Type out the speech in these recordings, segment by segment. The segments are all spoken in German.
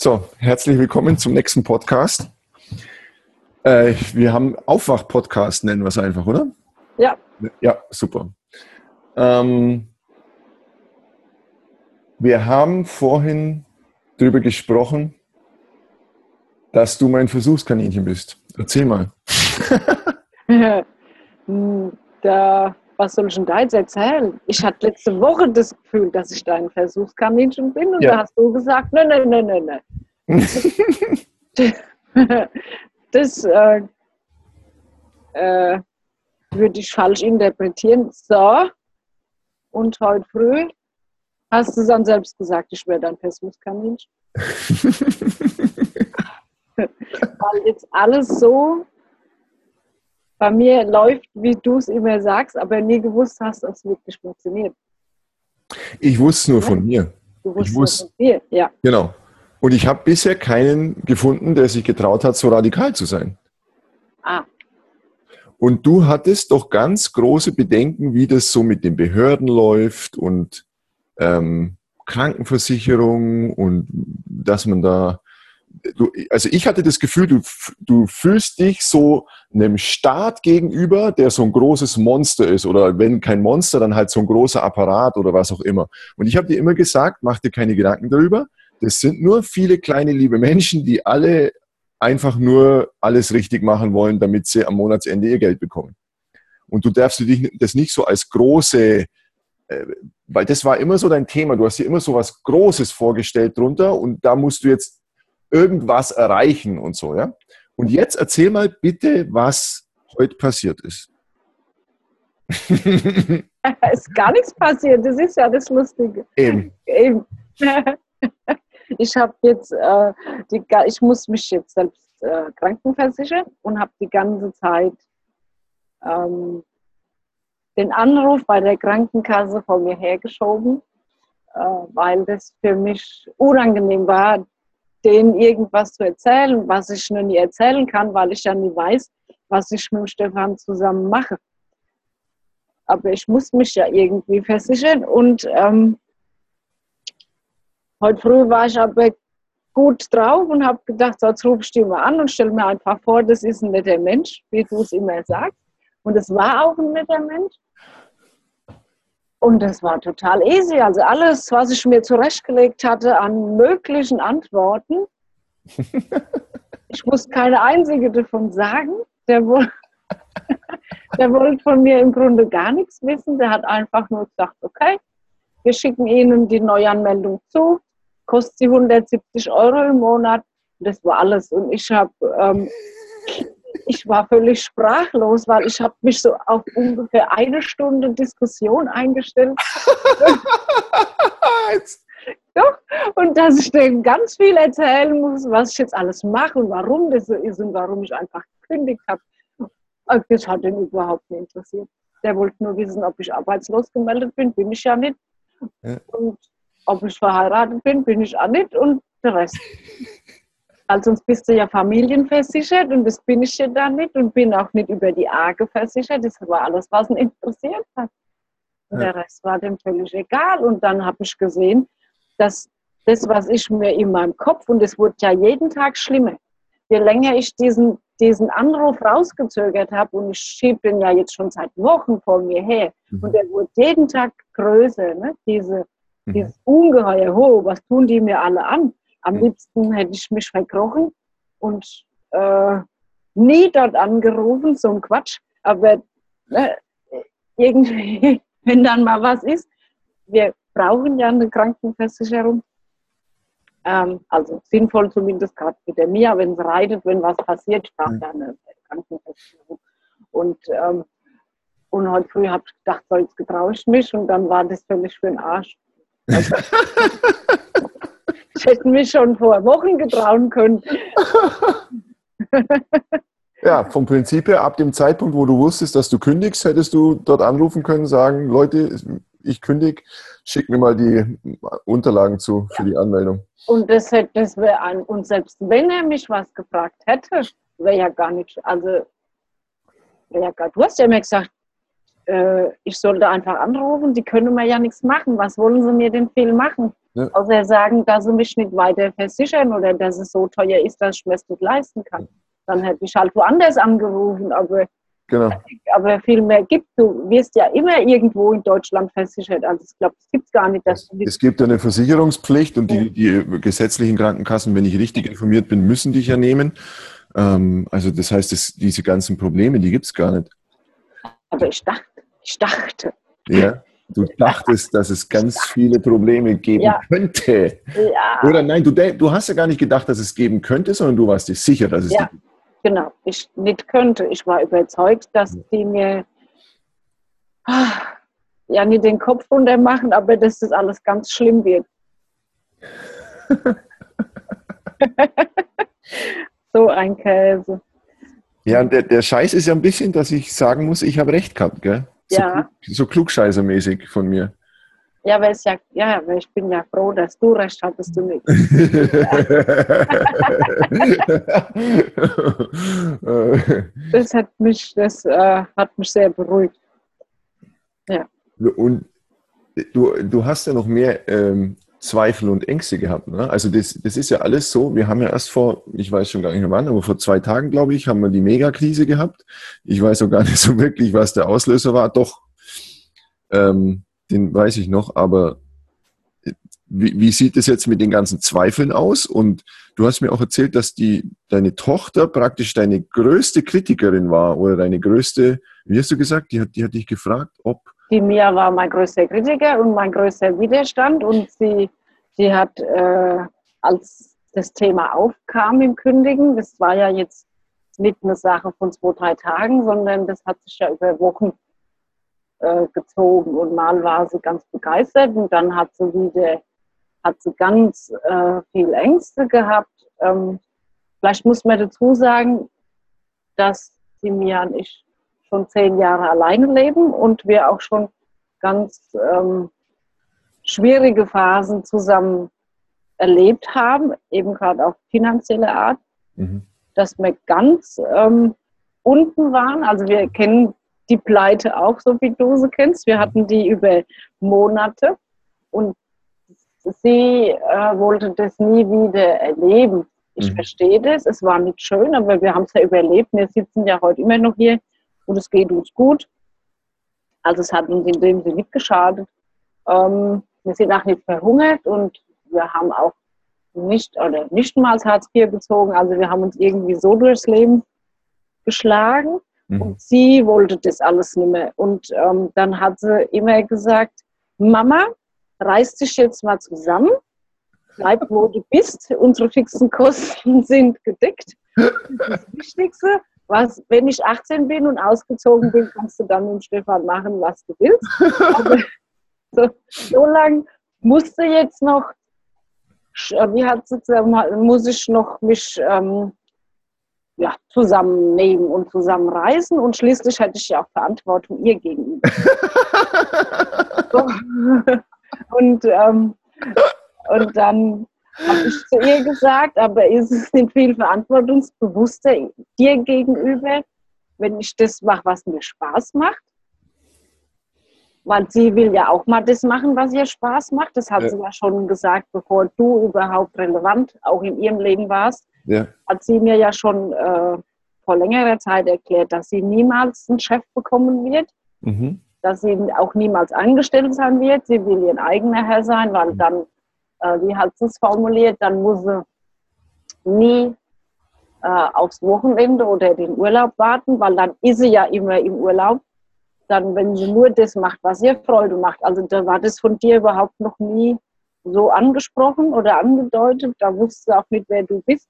So, herzlich willkommen zum nächsten Podcast. Äh, wir haben Aufwach-Podcast, nennen wir es einfach, oder? Ja. Ja, super. Ähm, wir haben vorhin darüber gesprochen, dass du mein Versuchskaninchen bist. Erzähl mal. da, was soll ich denn da jetzt erzählen? Ich hatte letzte Woche das Gefühl, dass ich dein Versuchskaninchen bin und ja. da hast du gesagt, nein, nein, nein, nein, nein. das äh, äh, würde ich falsch interpretieren. So, und heute früh hast du dann selbst gesagt, ich wäre dein Versuchskaninchen. Weil jetzt alles so bei mir läuft, wie du es immer sagst, aber nie gewusst hast, dass es wirklich funktioniert. Ich wusste nur von mir. Du wusstest ich wusste, von dir, ja. Genau. Und ich habe bisher keinen gefunden, der sich getraut hat, so radikal zu sein. Ah. Und du hattest doch ganz große Bedenken, wie das so mit den Behörden läuft und ähm, Krankenversicherung und dass man da du, also ich hatte das Gefühl, du, du fühlst dich so einem Staat gegenüber, der so ein großes Monster ist oder wenn kein Monster, dann halt so ein großer Apparat oder was auch immer. Und ich habe dir immer gesagt, mach dir keine Gedanken darüber. Das sind nur viele kleine liebe Menschen, die alle einfach nur alles richtig machen wollen, damit sie am Monatsende ihr Geld bekommen. Und du darfst dich das nicht so als große äh, weil das war immer so dein Thema. Du hast dir immer so was Großes vorgestellt drunter und da musst du jetzt irgendwas erreichen und so, ja. Und jetzt erzähl mal bitte, was heute passiert ist. es ist gar nichts passiert, das ist ja das Lustige. Eben. Eben. Ich habe jetzt, äh, die, ich muss mich jetzt selbst äh, krankenversichern und habe die ganze Zeit ähm, den Anruf bei der Krankenkasse vor mir hergeschoben, äh, weil das für mich unangenehm war, denen irgendwas zu erzählen, was ich noch nie erzählen kann, weil ich ja nie weiß, was ich mit Stefan zusammen mache. Aber ich muss mich ja irgendwie versichern und ähm, heute früh war ich aber gut drauf und habe gedacht, jetzt ruf ich dich mal an und stell mir einfach vor, das ist ein netter Mensch, wie du es immer sagst. Und es war auch ein netter Mensch. Und das war total easy. Also alles, was ich mir zurechtgelegt hatte an möglichen Antworten, ich muss keine einzige davon sagen. Der, der wollte von mir im Grunde gar nichts wissen. Der hat einfach nur gesagt, okay, wir schicken Ihnen die Neuanmeldung zu, kostet Sie 170 Euro im Monat. Das war alles. Und ich habe ähm, ich war völlig sprachlos, weil ich habe mich so auf ungefähr eine Stunde Diskussion eingestellt. Doch, und dass ich denen ganz viel erzählen muss, was ich jetzt alles mache und warum das so ist und warum ich einfach gekündigt habe. Das hat ihn überhaupt nicht interessiert. Der wollte nur wissen, ob ich arbeitslos gemeldet bin, bin ich ja nicht. Ja. Und ob ich verheiratet bin, bin ich auch nicht. Und der Rest. Weil sonst bist du ja familienversichert und das bin ich ja dann nicht und bin auch nicht über die Arge versichert. Das war alles, was ihn interessiert hat. Und ja. der Rest war dem völlig egal. Und dann habe ich gesehen, dass das, was ich mir in meinem Kopf, und es wurde ja jeden Tag schlimmer, je länger ich diesen, diesen Anruf rausgezögert habe, und ich schiebe den ja jetzt schon seit Wochen vor mir her, mhm. und der wurde jeden Tag größer, ne? Diese, mhm. dieses Ungeheuer, ho, was tun die mir alle an? Am liebsten hätte ich mich verkrochen und äh, nie dort angerufen, so ein Quatsch. Aber ne, irgendwie, wenn dann mal was ist, wir brauchen ja eine Krankenversicherung. Ähm, also sinnvoll zumindest gerade mit der Mia, wenn es reitet, wenn was passiert, brauche ja eine Krankenversicherung. Und, ähm, und heute früh habe ich gedacht, so jetzt getraue ich mich und dann war das völlig für den Arsch. Also, Ich hätte mich schon vor Wochen getrauen können. Ja, vom Prinzip her, ab dem Zeitpunkt, wo du wusstest, dass du kündigst, hättest du dort anrufen können, sagen, Leute, ich kündige, schick mir mal die Unterlagen zu für die Anmeldung. Und das, das wäre an, und selbst wenn er mich was gefragt hätte, wäre ja gar nicht, also, ja gar, du hast ja immer gesagt, äh, ich sollte einfach anrufen, die können mir ja nichts machen. Was wollen sie mir denn viel machen? Ja. Außer sagen, dass sie mich nicht weiter versichern oder dass es so teuer ist, dass ich mir es nicht leisten kann. Dann hätte ich halt woanders angerufen, aber, genau. aber viel mehr gibt. Du wirst ja immer irgendwo in Deutschland versichert. Also ich glaube, es gibt gar nicht. Dass es gibt eine Versicherungspflicht und die, die gesetzlichen Krankenkassen, wenn ich richtig informiert bin, müssen dich ja nehmen. Ähm, also das heißt, das, diese ganzen Probleme, die gibt es gar nicht. Aber ich dachte, ich dachte. Ja, du dachtest, dass es ganz viele Probleme geben ja. könnte. Ja. Oder nein, du, du hast ja gar nicht gedacht, dass es geben könnte, sondern du warst dir sicher, dass es ja. gibt. Genau, ich nicht könnte. Ich war überzeugt, dass die mir ah, ja nicht den Kopf runter machen, aber dass das alles ganz schlimm wird. so ein Käse. Ja, der, der Scheiß ist ja ein bisschen, dass ich sagen muss, ich habe recht gehabt, gell? So, ja. so klugscheißermäßig von mir. Ja, aber ja, ja, aber ich bin ja froh, dass du recht hattest, du nicht. das hat mich, das äh, hat mich sehr beruhigt. Ja. Und du, du hast ja noch mehr ähm, Zweifel und Ängste gehabt. Ne? Also das, das ist ja alles so. Wir haben ja erst vor, ich weiß schon gar nicht mehr wann, aber vor zwei Tagen, glaube ich, haben wir die Megakrise gehabt. Ich weiß auch gar nicht so wirklich, was der Auslöser war. Doch, ähm, den weiß ich noch, aber äh, wie, wie sieht es jetzt mit den ganzen Zweifeln aus? Und du hast mir auch erzählt, dass die, deine Tochter praktisch deine größte Kritikerin war oder deine größte, wie hast du gesagt, die hat, die hat dich gefragt, ob die Mia war mein größter Kritiker und mein größter Widerstand und sie, sie hat, äh, als das Thema aufkam im Kündigen, das war ja jetzt nicht eine Sache von zwei, drei Tagen, sondern das hat sich ja über Wochen äh, gezogen und mal war sie ganz begeistert und dann hat sie wieder, hat sie ganz äh, viel Ängste gehabt. Ähm, vielleicht muss man dazu sagen, dass sie Mia und ich schon zehn Jahre alleine leben und wir auch schon ganz ähm, schwierige Phasen zusammen erlebt haben, eben gerade auf finanzielle Art, mhm. dass wir ganz ähm, unten waren. Also wir kennen die Pleite auch, so wie du sie kennst. Wir hatten die über Monate und sie äh, wollte das nie wieder erleben. Ich mhm. verstehe das, es war nicht schön, aber wir haben es ja überlebt. Wir sitzen ja heute immer noch hier und es geht uns gut. Also es hat uns in dem Sinne nicht geschadet. Ähm, wir sind auch nicht verhungert und wir haben auch nicht oder nicht mal Hartz IV bezogen. Also wir haben uns irgendwie so durchs Leben geschlagen mhm. und sie wollte das alles nicht mehr. Und ähm, dann hat sie immer gesagt, Mama, reiß dich jetzt mal zusammen, bleib wo du bist, unsere fixen Kosten sind gedeckt. Das ist das Wichtigste was, wenn ich 18 bin und ausgezogen bin, kannst du dann mit Stefan machen, was du willst. Aber so, so lange musste jetzt noch, äh, wie hat sie gesagt, muss ich noch mich ähm, ja, zusammennehmen und zusammenreißen und schließlich hatte ich ja auch Verantwortung ihr gegenüber. so. und, ähm, und dann habe ich zu ihr gesagt, aber ist es nicht viel verantwortungsbewusster dir gegenüber, wenn ich das mache, was mir Spaß macht? Weil sie will ja auch mal das machen, was ihr Spaß macht. Das hat ja. sie ja schon gesagt, bevor du überhaupt relevant auch in ihrem Leben warst. Ja. Hat sie mir ja schon äh, vor längerer Zeit erklärt, dass sie niemals einen Chef bekommen wird. Mhm. Dass sie auch niemals angestellt sein wird. Sie will ihr eigener Herr sein, weil mhm. dann äh, wie hat sie es formuliert, dann muss sie nie äh, aufs Wochenende oder den Urlaub warten, weil dann ist sie ja immer im Urlaub. Dann, wenn sie nur das macht, was ihr Freude macht. Also da war das von dir überhaupt noch nie so angesprochen oder angedeutet. Da wusste sie auch nicht, wer du bist.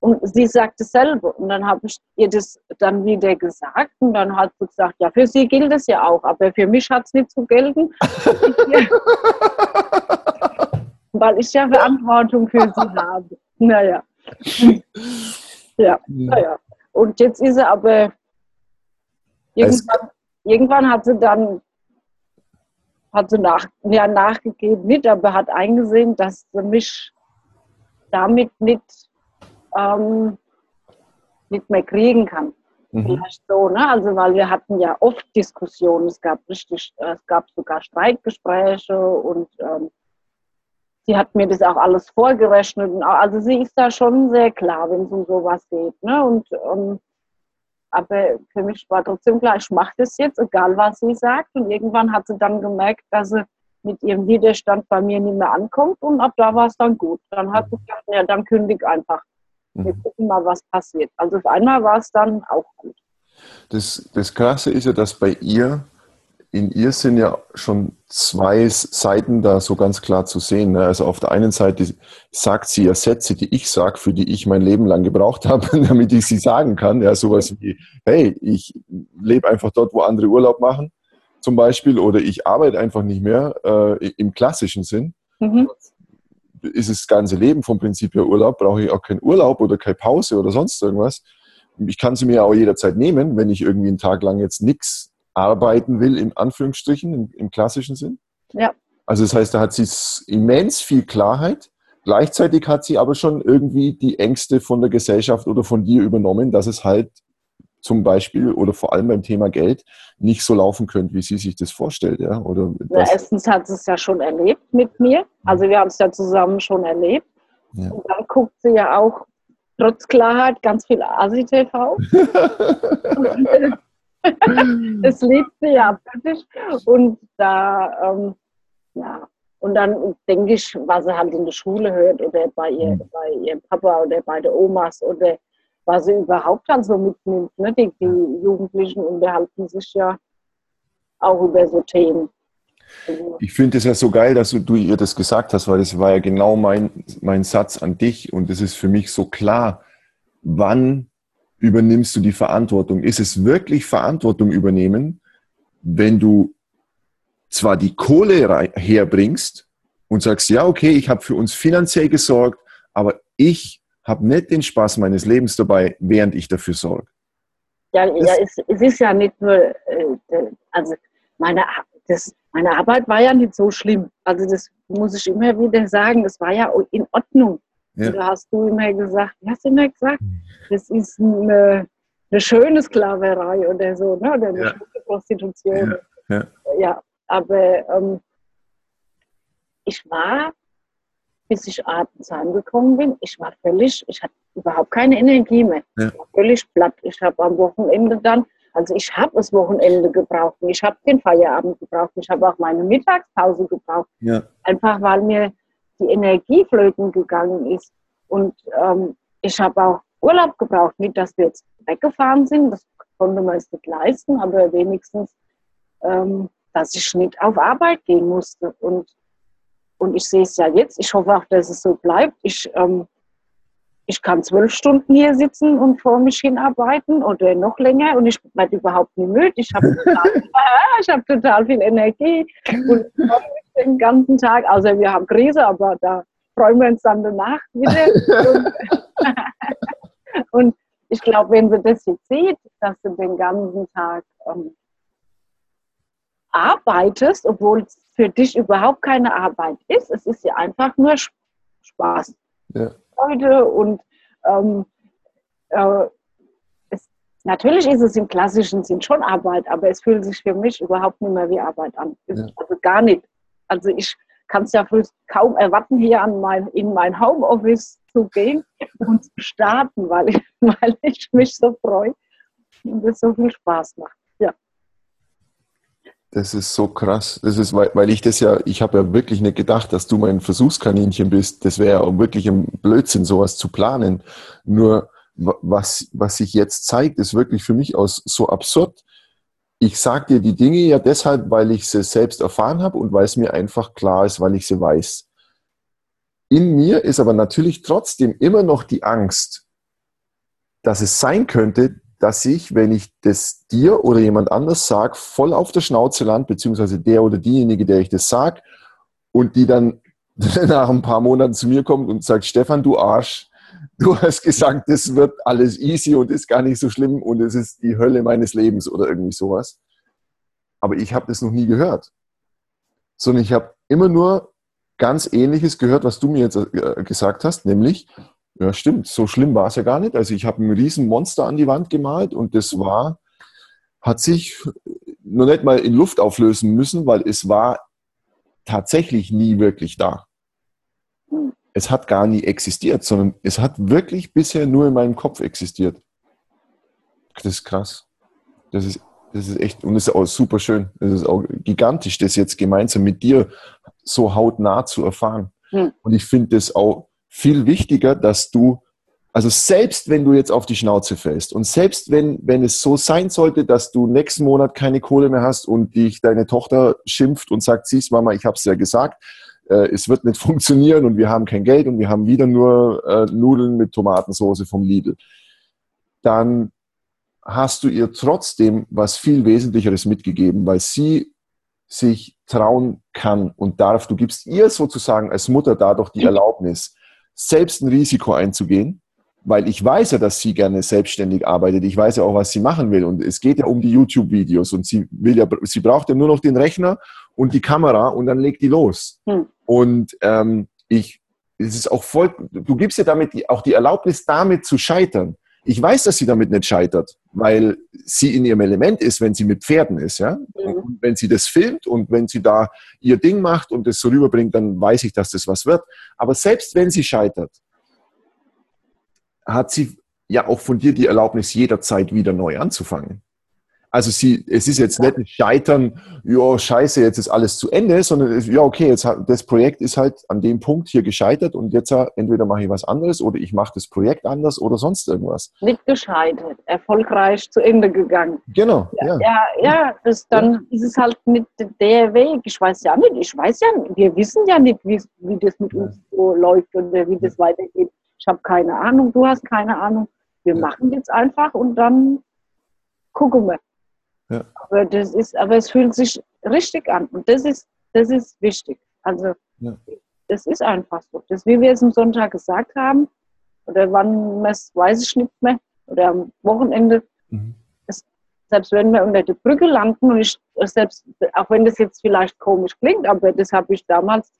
Und sie sagt dasselbe. Und dann habe ich ihr das dann wieder gesagt. Und dann hat sie gesagt, ja, für sie gilt es ja auch, aber für mich hat es nicht zu gelten. weil ich ja Verantwortung für sie habe. Naja. Ja, naja. Und jetzt ist er aber irgendwann, irgendwann hat sie dann hat sie nach, ja, nachgegeben, nicht, aber hat eingesehen, dass sie mich damit nicht, ähm, nicht mehr kriegen kann. Mhm. Vielleicht so, ne? Also weil wir hatten ja oft Diskussionen, es gab richtig, es gab sogar Streitgespräche und ähm, sie hat mir das auch alles vorgerechnet. Also sie ist da schon sehr klar, wenn es um sowas geht. Ne? Und, um, ähm, aber für mich war trotzdem klar, ich mache das jetzt, egal was sie sagt. Und irgendwann hat sie dann gemerkt, dass sie mit ihrem Widerstand bei mir nicht mehr ankommt. Und ab da war es dann gut. Dann hat sie gesagt, ja, dann kündig einfach. Wir mhm. gucken mal, was passiert. Also auf einmal war es dann auch gut. Das, das Krasse ist ja, dass bei ihr in ihr sind ja schon zwei Seiten da so ganz klar zu sehen. Ne? Also auf der einen Seite sagt sie ja Sätze, die ich sage, für die ich mein Leben lang gebraucht habe, damit ich sie sagen kann. Ja, sowas wie, hey, ich lebe einfach dort, wo andere Urlaub machen, zum Beispiel, oder ich arbeite einfach nicht mehr äh, im klassischen Sinn. Mhm. Ist das ganze Leben vom Prinzip her Urlaub, brauche ich auch keinen Urlaub oder keine Pause oder sonst irgendwas. Ich kann sie mir auch jederzeit nehmen, wenn ich irgendwie einen Tag lang jetzt nichts arbeiten will, in Anführungsstrichen, im, im klassischen Sinn. Ja. Also das heißt, da hat sie immens viel Klarheit. Gleichzeitig hat sie aber schon irgendwie die Ängste von der Gesellschaft oder von dir übernommen, dass es halt zum Beispiel oder vor allem beim Thema Geld nicht so laufen könnte, wie sie sich das vorstellt. Ja? Oder ja, erstens hat sie es ja schon erlebt mit mir. Also wir haben es ja zusammen schon erlebt. Ja. Und dann guckt sie ja auch trotz Klarheit ganz viel ASI-TV. das liebt sie ja wirklich. Und da, ähm, ja, und dann denke ich, was sie halt in der Schule hört oder bei, ihr, mhm. bei ihrem Papa oder bei der Omas oder was sie überhaupt dann so mitnimmt. Ne? Die, die Jugendlichen unterhalten sich ja auch über so Themen. Also ich finde es ja so geil, dass du, du, ihr das gesagt hast, weil das war ja genau mein, mein Satz an dich und es ist für mich so klar, wann übernimmst du die Verantwortung? Ist es wirklich Verantwortung übernehmen, wenn du zwar die Kohle herbringst und sagst, ja, okay, ich habe für uns finanziell gesorgt, aber ich habe nicht den Spaß meines Lebens dabei, während ich dafür sorge. Ja, ja es, es, ist ja nicht nur, äh, also meine, das, meine Arbeit war ja nicht so schlimm. Also das muss ich immer wieder sagen, es war ja in Ordnung. Ja. Da hast du immer gesagt, hast du immer gesagt? Das ist eine, eine schöne Sklaverei oder so, ne? oder eine ja. schöne Prostitution. Ja, ja. aber ähm, ich war, bis ich abends heimgekommen bin, ich war völlig, ich hatte überhaupt keine Energie mehr. Ich war völlig platt. Ich habe am Wochenende dann, also ich habe das Wochenende gebraucht, ich habe den Feierabend gebraucht, ich habe auch meine Mittagspause gebraucht. Ja. Einfach weil mir die Energie flöten gegangen ist. Und ähm, ich habe auch Urlaub gebraucht, nicht, dass wir jetzt weggefahren sind, das konnte man es nicht leisten, aber wenigstens, ähm, dass ich nicht auf Arbeit gehen musste. Und, und ich sehe es ja jetzt, ich hoffe auch, dass es so bleibt. Ich, ähm, ich kann zwölf Stunden hier sitzen und vor mich hinarbeiten oder noch länger und ich werde überhaupt nicht müde. Ich habe total, hab total viel Energie und den ganzen Tag. Also wir haben Krise, aber da freuen wir uns dann danach wieder. und, und ich glaube, wenn sie das jetzt sieht, dass du den ganzen Tag ähm, arbeitest, obwohl es für dich überhaupt keine Arbeit ist, es ist ja einfach nur Spaß. Ja. Freude und ähm, äh, es, natürlich ist es im klassischen Sinn schon Arbeit, aber es fühlt sich für mich überhaupt nicht mehr wie Arbeit an. Ja. Also gar nicht. Also ich kann es ja kaum erwarten, hier mein, in mein Homeoffice zu gehen und zu starten, weil ich, weil ich mich so freue und es so viel Spaß macht. Ja. Das ist so krass. Das ist, weil, weil ich das ja, ich habe ja wirklich nicht gedacht, dass du mein Versuchskaninchen bist. Das wäre ja wirklich ein Blödsinn, sowas zu planen. Nur was, was sich jetzt zeigt, ist wirklich für mich aus so absurd ich sage dir die Dinge ja deshalb, weil ich sie selbst erfahren habe und weil es mir einfach klar ist, weil ich sie weiß. In mir ist aber natürlich trotzdem immer noch die Angst, dass es sein könnte, dass ich, wenn ich das dir oder jemand anders sage, voll auf der Schnauze land, beziehungsweise der oder diejenige, der ich das sage, und die dann nach ein paar Monaten zu mir kommt und sagt, Stefan, du Arsch, du hast gesagt, das wird alles easy und ist gar nicht so schlimm und es ist die Hölle meines Lebens oder irgendwie sowas. Aber ich habe das noch nie gehört. Sondern ich habe immer nur ganz Ähnliches gehört, was du mir jetzt äh, gesagt hast, nämlich, ja stimmt, so schlimm war es ja gar nicht. Also ich habe ein riesen Monster an die Wand gemalt und das war, hat sich noch nicht mal in Luft auflösen müssen, weil es war tatsächlich nie wirklich da. Es hat gar nie existiert, sondern es hat wirklich bisher nur in meinem Kopf existiert. Das ist krass. Das ist, das ist echt, und das ist auch super schön. Das ist auch gigantisch, das jetzt gemeinsam mit dir so hautnah zu erfahren. Hm. Und ich finde es auch viel wichtiger, dass du, also selbst wenn du jetzt auf die Schnauze fällst und selbst wenn, wenn es so sein sollte, dass du nächsten Monat keine Kohle mehr hast und dich deine Tochter schimpft und sagt, siehst Mama, ich habe es ja gesagt, äh, es wird nicht funktionieren und wir haben kein Geld und wir haben wieder nur äh, Nudeln mit Tomatensauce vom Lidl, dann hast du ihr trotzdem was viel Wesentlicheres mitgegeben, weil sie sich trauen kann und darf. Du gibst ihr sozusagen als Mutter dadurch die Erlaubnis, selbst ein Risiko einzugehen, weil ich weiß ja, dass sie gerne selbstständig arbeitet. Ich weiß ja auch, was sie machen will. Und es geht ja um die YouTube-Videos und sie will ja, sie braucht ja nur noch den Rechner und die Kamera und dann legt die los. Hm. Und ähm, ich, es ist auch voll, du gibst ihr damit die, auch die Erlaubnis, damit zu scheitern. Ich weiß, dass sie damit nicht scheitert, weil sie in ihrem Element ist, wenn sie mit Pferden ist, ja. Mhm. Und wenn sie das filmt und wenn sie da ihr Ding macht und das so rüberbringt, dann weiß ich, dass das was wird. Aber selbst wenn sie scheitert, hat sie ja auch von dir die Erlaubnis, jederzeit wieder neu anzufangen. Also sie, es ist jetzt nicht ein Scheitern, ja, scheiße, jetzt ist alles zu Ende, sondern ja, okay, jetzt hat, das Projekt ist halt an dem Punkt hier gescheitert und jetzt entweder mache ich was anderes oder ich mache das Projekt anders oder sonst irgendwas. Nicht gescheitert, erfolgreich zu Ende gegangen. Genau. Ja, ja, ja das, dann ja. ist es halt nicht der Weg. Ich weiß ja nicht, ich weiß ja nicht, wir wissen ja nicht, wie, wie das mit uns so läuft oder wie das weitergeht. Ich habe keine Ahnung, du hast keine Ahnung. Wir machen jetzt einfach und dann gucken wir. Ja. Aber, das ist, aber es fühlt sich richtig an und das ist, das ist wichtig. Also ja. das ist einfach so. Das, wie wir es am Sonntag gesagt haben, oder wann es weiß ich nicht mehr, oder am Wochenende, mhm. es, selbst wenn wir unter der Brücke landen und ich selbst, auch wenn das jetzt vielleicht komisch klingt, aber das habe ich damals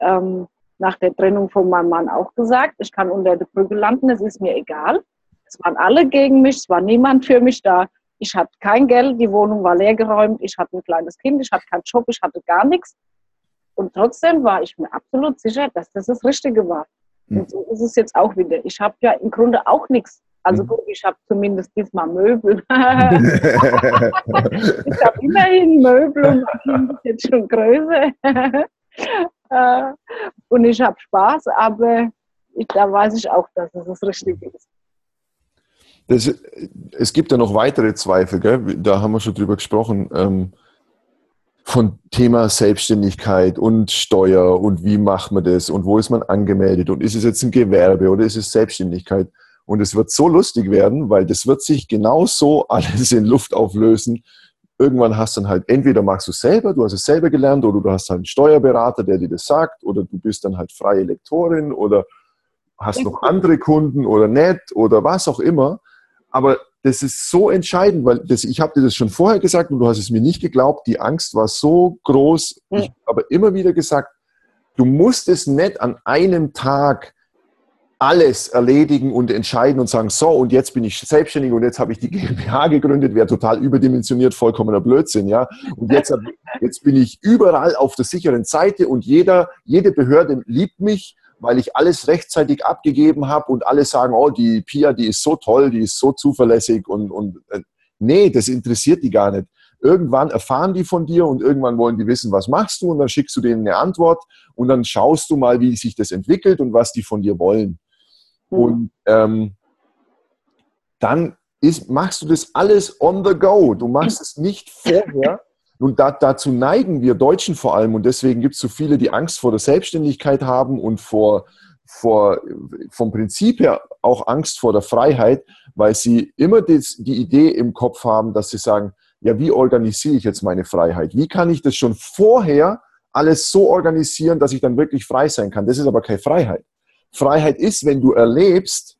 ähm, nach der Trennung von meinem Mann auch gesagt, ich kann unter der Brücke landen, es ist mir egal. Es waren alle gegen mich, es war niemand für mich da. Ich hatte kein Geld, die Wohnung war leergeräumt, ich hatte ein kleines Kind, ich hatte keinen Job, ich hatte gar nichts. Und trotzdem war ich mir absolut sicher, dass das das Richtige war. Mhm. Und so ist es jetzt auch wieder. Ich habe ja im Grunde auch nichts. Also hm. gut, ich habe zumindest diesmal Möbel. ich habe immerhin Möbel und mein Kind ist jetzt schon größer. Äh, und ich habe Spaß, aber ich, da weiß ich auch, dass es das Richtige ist. Das, es gibt ja noch weitere Zweifel, gell? da haben wir schon drüber gesprochen, ähm, von Thema Selbstständigkeit und Steuer und wie macht man das und wo ist man angemeldet und ist es jetzt ein Gewerbe oder ist es Selbstständigkeit? Und es wird so lustig werden, weil das wird sich genauso alles in Luft auflösen. Irgendwann hast du dann halt, entweder machst du es selber, du hast es selber gelernt, oder du hast halt einen Steuerberater, der dir das sagt, oder du bist dann halt freie Lektorin oder hast noch andere Kunden oder nicht oder was auch immer. Aber das ist so entscheidend, weil das, ich habe dir das schon vorher gesagt und du hast es mir nicht geglaubt. Die Angst war so groß. Ich habe aber immer wieder gesagt, du musst es nicht an einem Tag alles erledigen und entscheiden und sagen, so, und jetzt bin ich selbstständig und jetzt habe ich die GmbH gegründet, wäre total überdimensioniert, vollkommener Blödsinn, ja. Und jetzt, jetzt bin ich überall auf der sicheren Seite und jeder, jede Behörde liebt mich weil ich alles rechtzeitig abgegeben habe und alle sagen, oh, die Pia, die ist so toll, die ist so zuverlässig und, und äh, nee, das interessiert die gar nicht. Irgendwann erfahren die von dir und irgendwann wollen die wissen, was machst du und dann schickst du denen eine Antwort und dann schaust du mal, wie sich das entwickelt und was die von dir wollen. Mhm. Und ähm, dann ist, machst du das alles on the go. Du machst es nicht vorher nun, da, dazu neigen wir Deutschen vor allem und deswegen gibt es so viele, die Angst vor der Selbstständigkeit haben und vor, vor, vom Prinzip her auch Angst vor der Freiheit, weil sie immer das, die Idee im Kopf haben, dass sie sagen, ja, wie organisiere ich jetzt meine Freiheit? Wie kann ich das schon vorher alles so organisieren, dass ich dann wirklich frei sein kann? Das ist aber keine Freiheit. Freiheit ist, wenn du erlebst,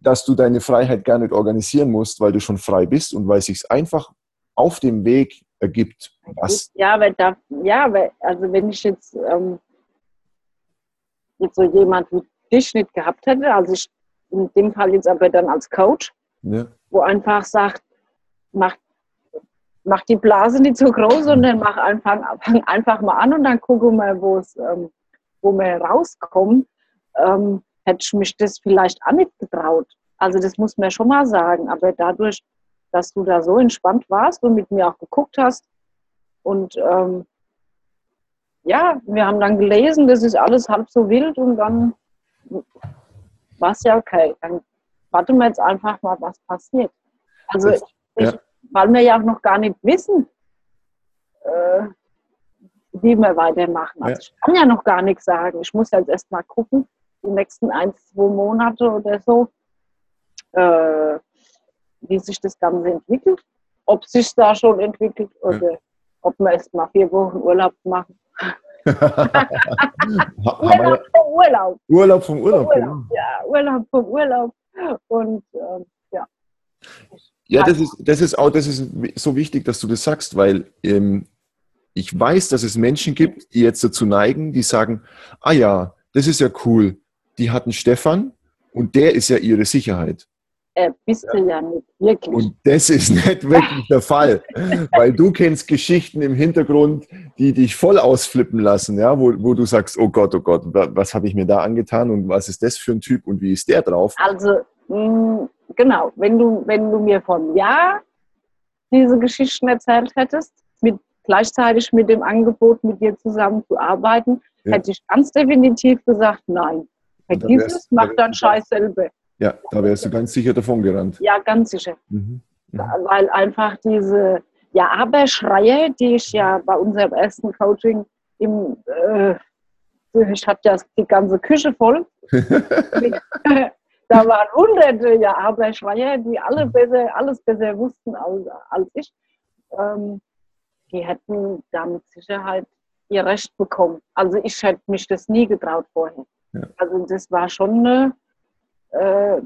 dass du deine Freiheit gar nicht organisieren musst, weil du schon frei bist und weil es sich einfach auf dem Weg ergibt. Was? Ja, weil da, ja, weil, also wenn ich jetzt, ähm, jetzt so jemand wie dich nicht gehabt hätte, also ich in dem Fall jetzt aber dann als Coach, ja. wo einfach sagt, mach, mach die Blase nicht so groß und dann mach einfach, fang einfach mal an und dann gucken wir, wo es, ähm, wo wir rauskommen. ähm, hätte ich mich das vielleicht auch nicht getraut. Also das muss man schon mal sagen. Aber dadurch, dass du da so entspannt warst und mit mir auch geguckt hast und ähm, ja, wir haben dann gelesen, das ist alles halb so wild und dann war es ja okay. Dann warten wir jetzt einfach mal, was passiert. Also, ich, ja. weil wir ja auch noch gar nicht wissen, äh, wie wir weitermachen. Also, ja. ich kann ja noch gar nichts sagen. Ich muss jetzt erst mal gucken, die nächsten ein, zwei Monate oder so, äh, wie sich das Ganze entwickelt. Ob sich da schon entwickelt oder ja. ob wir erst mal vier Wochen Urlaub machen. Urlaub vom Urlaub. Urlaub vom Urlaub, genau. Ja, Urlaub vom Urlaub. Und äh, ja. Ja, das ist, das ist auch, das ist so wichtig, dass du das sagst, weil ähm, ich weiß, dass es Menschen gibt, die jetzt dazu neigen, die sagen, ah ja, das ist ja cool. Die hatten Stefan und der ist ja ihre Sicherheit äh, bist du ja nicht wirklich. Und das ist nicht wirklich der Fall, weil du kennst Geschichten im Hintergrund, die dich voll ausflippen lassen, ja, wo, wo du sagst, oh Gott, oh Gott, was habe ich mir da angetan und was ist das für ein Typ und wie ist der drauf? Also, mh, mm, genau, wenn du, wenn du mir vom Jahr diese Geschichten erzählt hättest, mit, gleichzeitig mit dem Angebot, mit dir zusammen zu arbeiten, ja. hätte ich ganz definitiv gesagt, nein. Vergiss es, mach deinen Scheiß selber. Ja, da wärst du ganz sicher davon gerannt. Ja, ganz sicher. Mhm. Mhm. Weil einfach diese ja, Aber-Schreie, die ich ja bei unserem ersten Coaching im, äh, ich hatte ja die ganze Küche voll. da waren hunderte ja Aber-Schreie, die alle besser, alles besser wussten als, als ich. Ähm, die hätten da mit Sicherheit ihr Recht bekommen. Also ich hätte mich das nie getraut vorher. Ja. Also das war schon eine äh,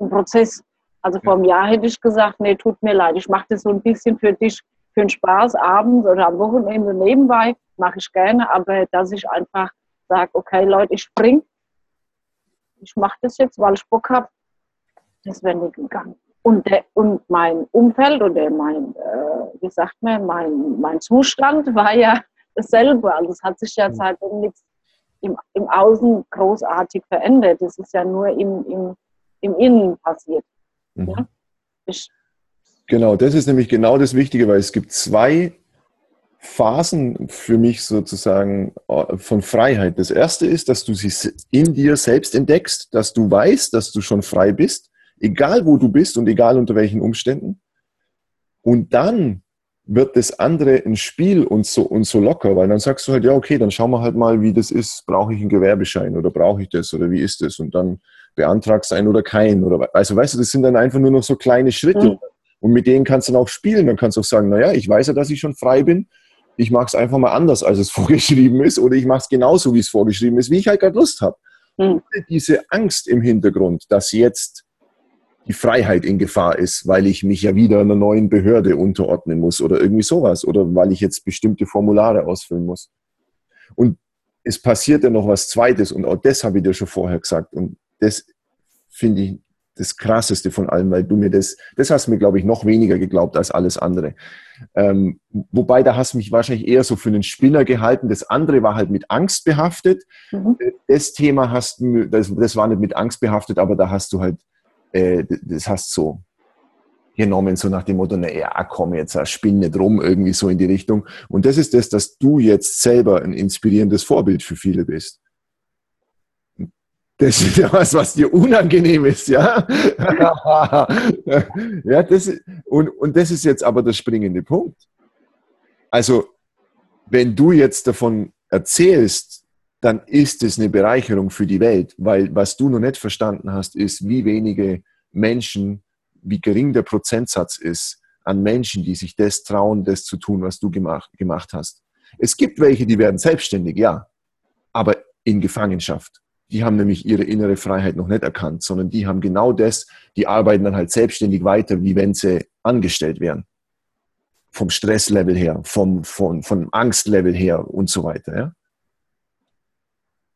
ein Prozess. Also vor einem Jahr hätte ich gesagt, nee, tut mir leid, ich mache das so ein bisschen für dich, für den Spaß abends oder am Wochenende nebenbei, mache ich gerne, aber dass ich einfach sage, okay Leute, ich spring, ich mache das jetzt, weil ich Bock habe, das wäre nicht gegangen. Und, der, und mein Umfeld oder mein, äh, wie sagt man, mein, mein Zustand war ja dasselbe. Also es hat sich ja seitdem nichts im, im Außen großartig verändert. Das ist ja nur im, im, im Innen passiert. Mhm. Ja? Genau, das ist nämlich genau das Wichtige, weil es gibt zwei Phasen für mich sozusagen äh, von Freiheit. Das erste ist, dass du sie in dir selbst entdeckst, dass du weißt, dass du schon frei bist, egal wo du bist und egal unter welchen Umständen. Und dann wird das andere ein Spiel und so, und so locker, weil dann sagst du halt, ja, okay, dann schauen wir halt mal, wie das ist. Brauche ich einen Gewerbeschein oder brauche ich das oder wie ist das? Und dann beantragst du einen oder keinen. Oder, also weißt du, das sind dann einfach nur noch so kleine Schritte. Mhm. Und mit denen kannst du dann auch spielen. Dann kannst du auch sagen, naja, ich weiß ja, dass ich schon frei bin. Ich mache es einfach mal anders, als es vorgeschrieben ist. Oder ich mache es genauso, wie es vorgeschrieben ist, wie ich halt gerade Lust habe. Mhm. Diese Angst im Hintergrund, dass jetzt die Freiheit in Gefahr ist, weil ich mich ja wieder einer neuen Behörde unterordnen muss oder irgendwie sowas oder weil ich jetzt bestimmte Formulare ausfüllen muss. Und es passiert ja noch was Zweites und auch das habe ich dir schon vorher gesagt und das finde ich das Krasseste von allem, weil du mir das, das hast mir, glaube ich, noch weniger geglaubt als alles andere. Ähm, wobei, da hast du mich wahrscheinlich eher so für einen Spinner gehalten. Das andere war halt mit Angst behaftet. Mhm. Das Thema hast du, das, das war nicht mit Angst behaftet, aber da hast du halt äh, das hast so genommen, so nach dem Motto, na ja, komm jetzt, spinn nicht rum, irgendwie so in die Richtung. Und das ist das, dass du jetzt selber ein inspirierendes Vorbild für viele bist. Das ist ja was, was dir unangenehm ist, ja? ja, das ist, und, und das ist jetzt aber der springende Punkt. Also, wenn du jetzt davon erzählst, dann ist es eine Bereicherung für die Welt, weil was du noch nicht verstanden hast, ist, wie wenige Menschen, wie gering der Prozentsatz ist an Menschen, die sich das trauen, das zu tun, was du gemacht, gemacht hast. Es gibt welche, die werden selbstständig, ja, aber in Gefangenschaft. Die haben nämlich ihre innere Freiheit noch nicht erkannt, sondern die haben genau das, die arbeiten dann halt selbstständig weiter, wie wenn sie angestellt wären. Vom Stresslevel her, vom, vom, vom Angstlevel her und so weiter. Ja?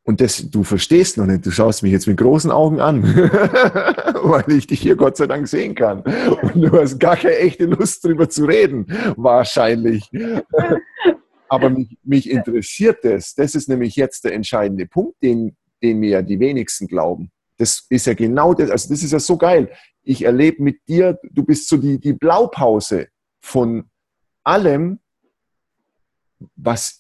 Und das, du verstehst noch nicht, du schaust mich jetzt mit großen Augen an, weil ich dich hier Gott sei Dank sehen kann. Und du hast gar keine echte Lust, drüber zu reden, wahrscheinlich. Aber mich, mich interessiert das. Das ist nämlich jetzt der entscheidende Punkt, den, den mir ja die wenigsten glauben. Das ist ja genau das, also das ist ja so geil. Ich erlebe mit dir, du bist so die, die Blaupause von allem, was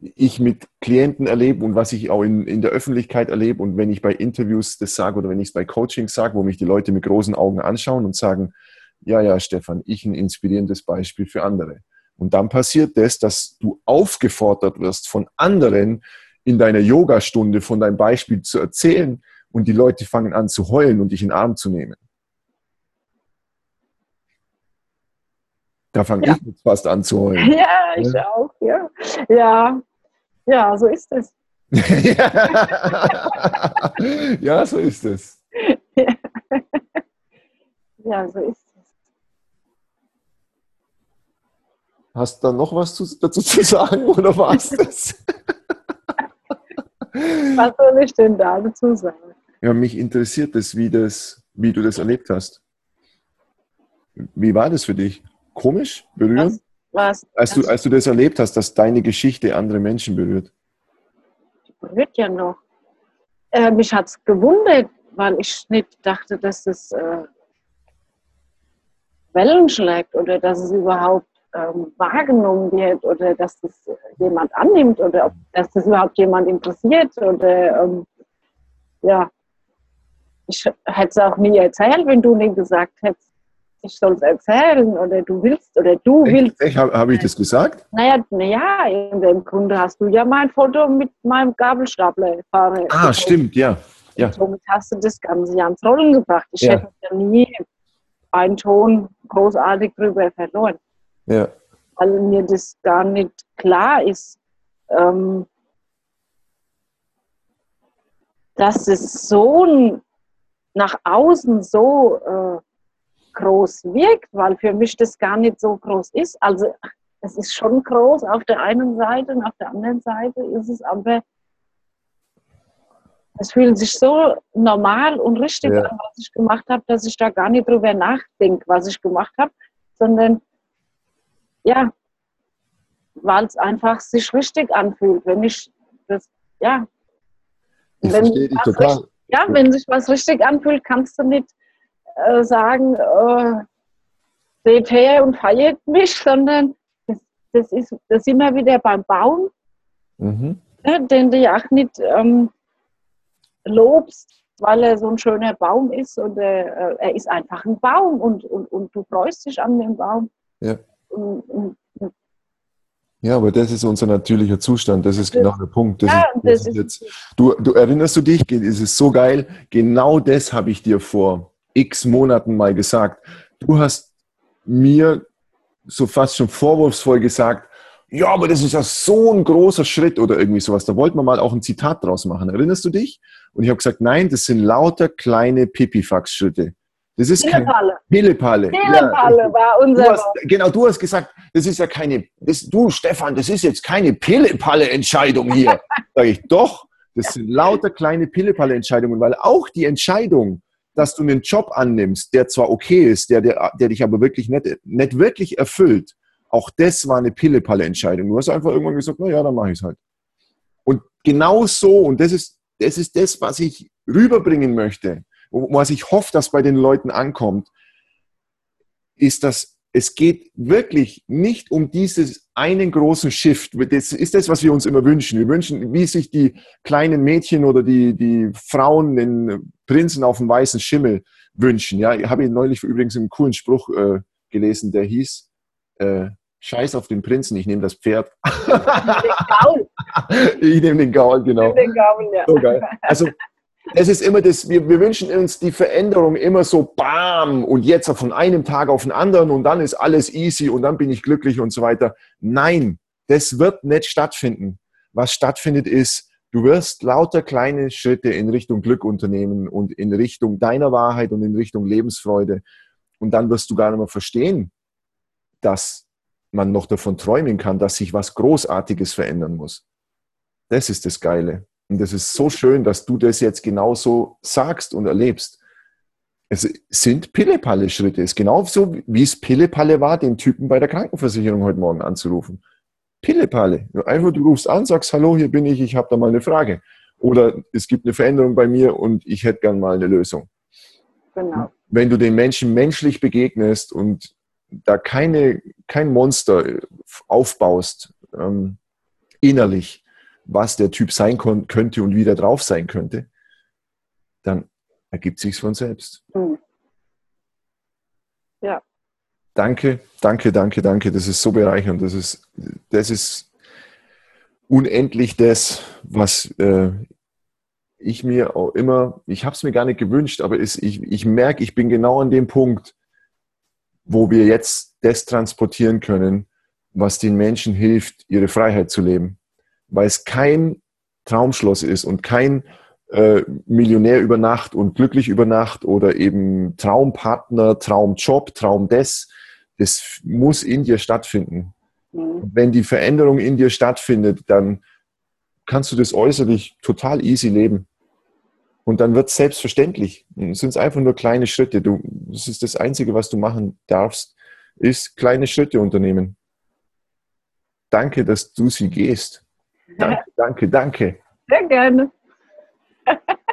ich mit Klienten erlebe und was ich auch in, in der Öffentlichkeit erlebe und wenn ich bei Interviews das sage oder wenn ich es bei Coachings sage, wo mich die Leute mit großen Augen anschauen und sagen, ja, ja, Stefan, ich ein inspirierendes Beispiel für andere. Und dann passiert das, dass du aufgefordert wirst von anderen in deiner Yogastunde von deinem Beispiel zu erzählen und die Leute fangen an zu heulen und dich in den Arm zu nehmen. Da fange ja. ich jetzt fast an zu heulen. Ja, ich ja. auch, ja. Ja, ja so ist es. ja, so ist es. Ja, so ist es. Hast du da noch was zu, dazu zu sagen oder war es das? was soll ich denn da dazu sagen? Ja, mich interessiert es, wie, das, wie du das erlebt hast. Wie war das für dich? Komisch, berührend? Was? was? Als, du, als du das erlebt hast, dass deine Geschichte andere Menschen berührt. Berührt ja noch. Äh, mich hat es gewundert, weil ich nicht dachte, dass es äh, Wellen schlägt oder dass es überhaupt ähm, wahrgenommen wird oder dass das jemand annimmt oder ob, dass das überhaupt jemand interessiert oder ähm, ja, ich hätte es auch nie erzählt, wenn du nicht gesagt hättest, ich soll es erzählen oder du willst oder du echt, willst. Echt, Habe hab ich das gesagt? Naja, naja, in dem Grunde hast du ja mein Foto mit meinem Gabelstapler fahre. Ah, stimmt, ja. ja. somit hast du das Ganze ja ans Rollen gebracht. Ich ja. hätte ja nie einen Ton großartig drüber verloren. Ja. Weil mir das gar nicht klar ist, ähm, dass es so nach außen so äh, groß wirkt, weil für mich das gar nicht so groß ist. Also es ist schon groß auf der einen Seite und auf der anderen Seite ist es aber, es fühlt sich so normal und richtig ja. an, was ich gemacht habe, dass ich da gar nicht drüber nachdenke, was ich gemacht habe, sondern ja, weil es einfach sich richtig anfühlt. Wenn ich das, ja, ich wenn, verstehe dich total. Richtig, ja, wenn sich was richtig anfühlt, kannst du nicht äh, sagen, äh, seht her und feiert mich, sondern das, das, ist, das sind wir wieder beim Baum, mhm. ne, den du ja auch nicht ähm, lobst, weil er so ein schöner Baum ist und äh, er ist einfach ein Baum und, und, und du freust dich an dem Baum. Ja. Und, und, ja, aber das ist unser natürlicher Zustand. Das ist genau der Punkt. Das ja, ist, das ist jetzt, du, du erinnerst du dich? Es ist so geil. Genau das habe ich dir vor x Monaten mal gesagt. Du hast mir so fast schon vorwurfsvoll gesagt, ja, aber das ist ja so ein großer Schritt oder irgendwie sowas. Da wollten wir mal auch ein Zitat draus machen. Erinnerst du dich? Und ich habe gesagt, nein, das sind lauter kleine Pipifax-Schritte. Das ist Pillepalle. Pillepalle. Pillepalle ja, war unser du hast, Genau, du hast gesagt, das ist ja keine, das, du Stefan, das ist jetzt keine Pillepalle-Entscheidung hier. Sag ich, doch, das sind lauter kleine Pillepalle-Entscheidungen, weil auch die Entscheidung, dass du einen Job annimmst, der zwar okay ist, der, der, der dich aber wirklich nicht, nicht wirklich erfüllt, auch das war eine Pille-Palle-Entscheidung. Du hast einfach irgendwann gesagt, na ja, dann mache ich es halt. Und genau so, und das ist, das ist das, was ich rüberbringen möchte, was ich hoffe, dass bei den Leuten ankommt, ist, dass es geht wirklich nicht um dieses einen großen Shift. Das ist das, was wir uns immer wünschen. Wir wünschen, wie sich die kleinen Mädchen oder die, die Frauen den Prinzen auf dem weißen Schimmel wünschen. Ja, ich habe neulich übrigens einen coolen Spruch äh, gelesen, der hieß, äh, Scheiß auf den Prinzen, ich nehme das Pferd. Ich nehme den Gaul, genau. Den Gaul, ja. So geil. Also es ist immer das, wir, wir wünschen uns die Veränderung immer so bam und jetzt von einem Tag auf den anderen und dann ist alles easy und dann bin ich glücklich und so weiter. Nein, das wird nicht stattfinden. Was stattfindet ist, du wirst lauter kleine Schritte in Richtung Glück unternehmen und in Richtung deiner Wahrheit und in Richtung Lebensfreude. Und dann wirst du gar nicht mehr verstehen, dass man noch davon träumen kann, dass sich was Großartiges verändern muss. Das ist das Geile. Und das ist so schön, dass du das jetzt genauso sagst und erlebst. Es sind Pillepalle-Schritte. Es ist genauso, wie es Pillepalle war, den Typen bei der Krankenversicherung heute Morgen anzurufen. Pillepalle. Einfach, du rufst an, sagst, hallo, hier bin ich, ich habe da mal eine Frage. Oder es gibt eine Veränderung bei mir und ich hätte gern mal eine Lösung. Genau. Wenn du den Menschen menschlich begegnest und da keine, kein Monster aufbaust, ähm, innerlich, was der Typ sein könnte und wie der drauf sein könnte, dann ergibt sich von selbst. Mhm. Ja. Danke, danke, danke, danke. Das ist so bereichernd. Das ist, das ist unendlich das, was äh, ich mir auch immer, ich habe es mir gar nicht gewünscht, aber es, ich, ich merke, ich bin genau an dem Punkt, wo wir jetzt das transportieren können, was den Menschen hilft, ihre Freiheit zu leben. Weil es kein Traumschloss ist und kein äh, Millionär über Nacht und glücklich über Nacht oder eben Traumpartner, Traumjob, Traum des. Das muss in dir stattfinden. Mhm. Wenn die Veränderung in dir stattfindet, dann kannst du das äußerlich total easy leben. Und dann wird es selbstverständlich. Es sind einfach nur kleine Schritte. Du, das ist das Einzige, was du machen darfst, ist kleine Schritte unternehmen. Danke, dass du sie gehst. Danke, danke, danke. Sehr gerne.